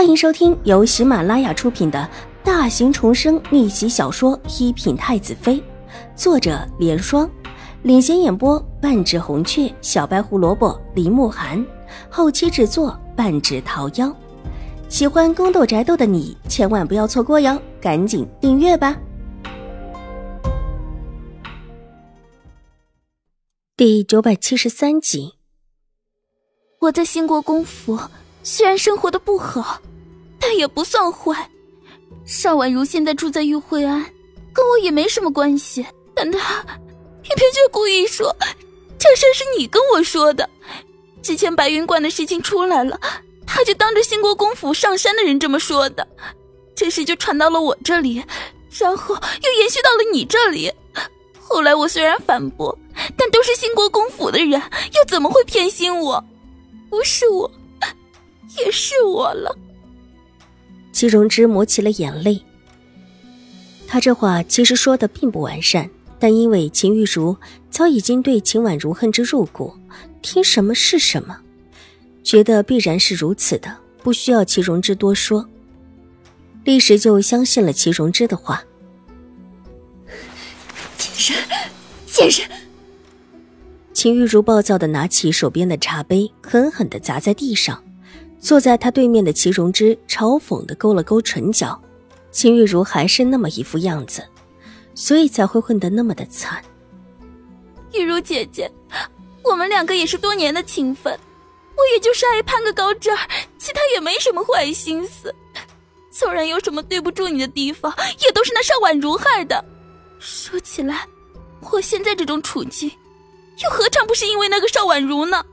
欢迎收听由喜马拉雅出品的大型重生逆袭小说《一品太子妃》，作者：莲霜，领衔演播：半指红雀、小白胡萝卜、林慕寒，后期制作：半指桃夭。喜欢宫斗宅斗的你千万不要错过哟，赶紧订阅吧！第九百七十三集，我在兴国公府。虽然生活的不好，但也不算坏。邵婉如现在住在玉慧庵，跟我也没什么关系。但她偏偏却故意说这事是你跟我说的。之前白云观的事情出来了，他就当着兴国公府上山的人这么说的。这事就传到了我这里，然后又延续到了你这里。后来我虽然反驳，但都是兴国公府的人，又怎么会偏心我？不是我。也是我了。齐荣之抹起了眼泪。他这话其实说的并不完善，但因为秦玉茹早已经对秦婉如恨之入骨，听什么是什么，觉得必然是如此的，不需要齐荣之多说，立时就相信了齐荣之的话。秦玉茹暴躁的拿起手边的茶杯，狠狠的砸在地上。坐在他对面的齐荣之嘲讽的勾了勾唇角，秦玉茹还是那么一副样子，所以才会混得那么的惨。玉茹姐姐，我们两个也是多年的情分，我也就是爱攀个高枝儿，其他也没什么坏心思。纵然有什么对不住你的地方，也都是那邵婉如害的。说起来，我现在这种处境，又何尝不是因为那个邵婉如呢？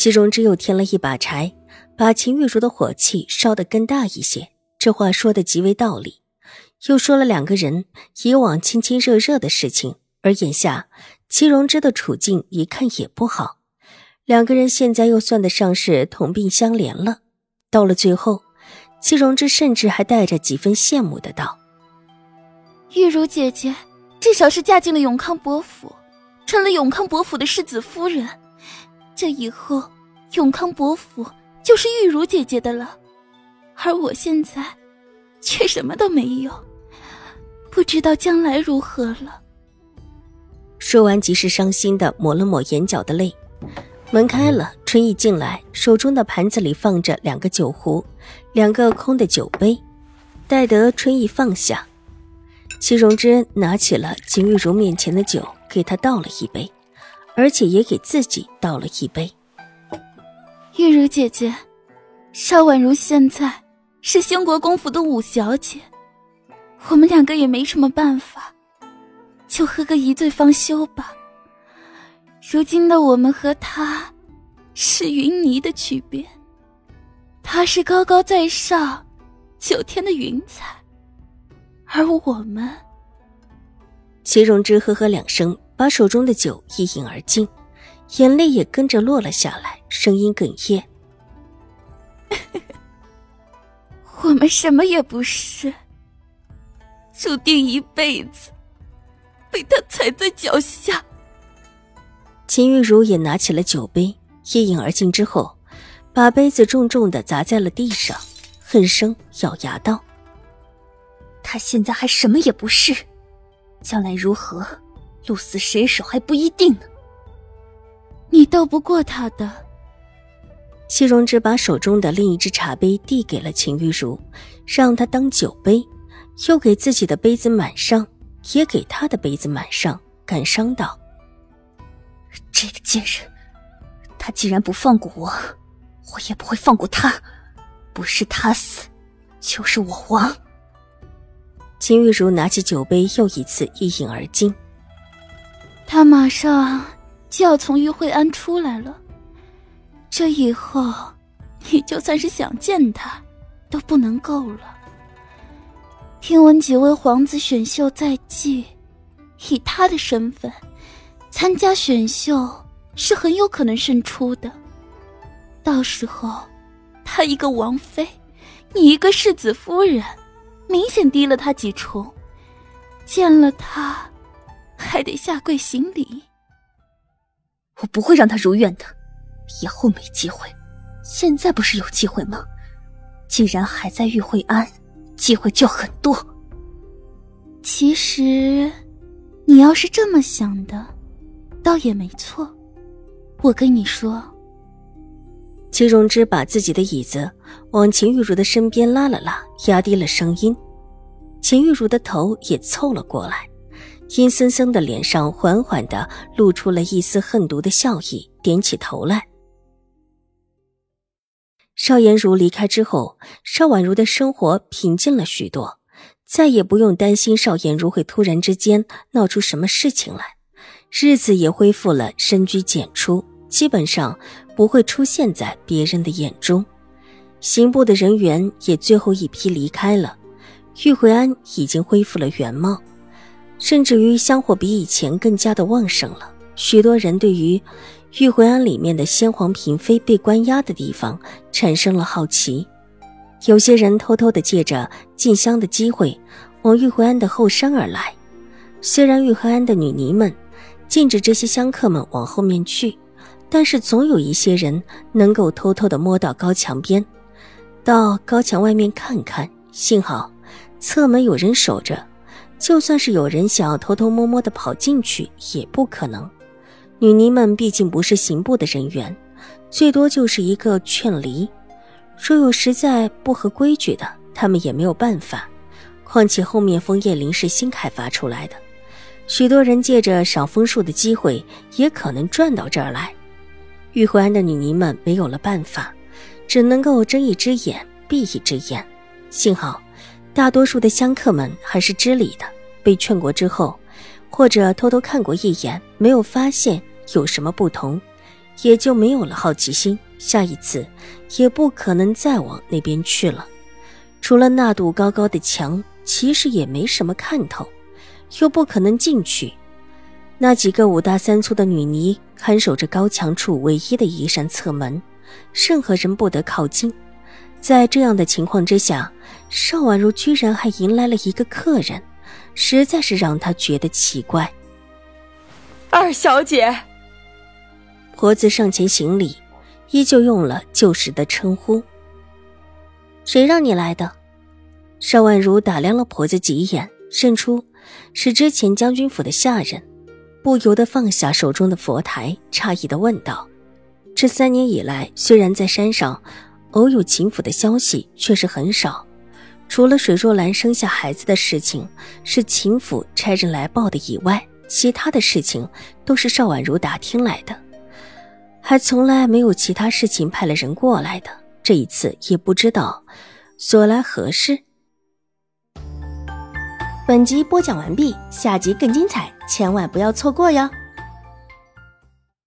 齐荣之又添了一把柴，把秦玉茹的火气烧得更大一些。这话说的极为道理，又说了两个人以往亲亲热热的事情，而眼下齐荣之的处境一看也不好，两个人现在又算得上是同病相怜了。到了最后，齐荣之甚至还带着几分羡慕的道：“玉茹姐姐至少是嫁进了永康伯府，成了永康伯府的世子夫人。”这以后，永康伯府就是玉茹姐姐的了，而我现在却什么都没有，不知道将来如何了。说完，即是伤心的抹了抹眼角的泪。门开了，春意进来，手中的盘子里放着两个酒壶，两个空的酒杯。待得春意放下，齐荣之拿起了秦玉茹面前的酒，给她倒了一杯。而且也给自己倒了一杯。玉茹姐姐，邵婉如现在是兴国公府的五小姐，我们两个也没什么办法，就喝个一醉方休吧。如今的我们和她，是云泥的区别。她是高高在上，九天的云彩，而我们……齐荣之呵呵两声。把手中的酒一饮而尽，眼泪也跟着落了下来，声音哽咽：“ 我们什么也不是，注定一辈子被他踩在脚下。”秦玉茹也拿起了酒杯，一饮而尽之后，把杯子重重的砸在了地上，恨声咬牙道：“他现在还什么也不是，将来如何？”鹿死谁手还不一定呢。你斗不过他的。戚荣之把手中的另一只茶杯递给了秦玉茹，让她当酒杯，又给自己的杯子满上，也给他的杯子满上，感伤道：“这个贱人，他既然不放过我，我也不会放过他。不是他死，就是我亡。”秦玉茹拿起酒杯，又一次一饮而尽。他马上就要从玉慧庵出来了，这以后你就算是想见他，都不能够了。听闻几位皇子选秀在即，以他的身份参加选秀是很有可能胜出的。到时候，他一个王妃，你一个世子夫人，明显低了他几重，见了他。还得下跪行礼。我不会让他如愿的，以后没机会，现在不是有机会吗？既然还在玉惠庵，机会就很多。其实，你要是这么想的，倒也没错。我跟你说，秦荣之把自己的椅子往秦玉茹的身边拉了拉，压低了声音。秦玉茹的头也凑了过来，阴森森的脸上缓缓的露出了一丝恨毒的笑意，点起头来。邵颜如离开之后，邵婉如的生活平静了许多，再也不用担心邵颜如会突然之间闹出什么事情来，日子也恢复了深居简出，基本上不会出现在别人的眼中。刑部的人员也最后一批离开了。玉慧安已经恢复了原貌，甚至于香火比以前更加的旺盛了。许多人对于玉回庵里面的先皇嫔妃被关押的地方产生了好奇，有些人偷偷的借着进香的机会往玉回庵的后山而来。虽然玉回庵的女尼们禁止这些香客们往后面去，但是总有一些人能够偷偷的摸到高墙边，到高墙外面看看。幸好。侧门有人守着，就算是有人想要偷偷摸摸的跑进去，也不可能。女尼们毕竟不是刑部的人员，最多就是一个劝离。若有实在不合规矩的，他们也没有办法。况且后面枫叶林是新开发出来的，许多人借着赏枫树的机会，也可能转到这儿来。玉慧安的女尼们没有了办法，只能够睁一只眼闭一只眼。幸好。大多数的香客们还是知礼的，被劝过之后，或者偷偷看过一眼，没有发现有什么不同，也就没有了好奇心，下一次也不可能再往那边去了。除了那堵高高的墙，其实也没什么看头，又不可能进去。那几个五大三粗的女尼看守着高墙处唯一的一扇侧门，任何人不得靠近。在这样的情况之下，邵婉如居然还迎来了一个客人，实在是让他觉得奇怪。二小姐，婆子上前行礼，依旧用了旧时的称呼。谁让你来的？邵婉如打量了婆子几眼，认出是之前将军府的下人，不由得放下手中的佛台，诧异的问道：“这三年以来，虽然在山上……”偶有秦府的消息，却是很少。除了水若兰生下孩子的事情是秦府差人来报的以外，其他的事情都是邵婉如打听来的，还从来没有其他事情派了人过来的。这一次也不知道所来何事。本集播讲完毕，下集更精彩，千万不要错过哟。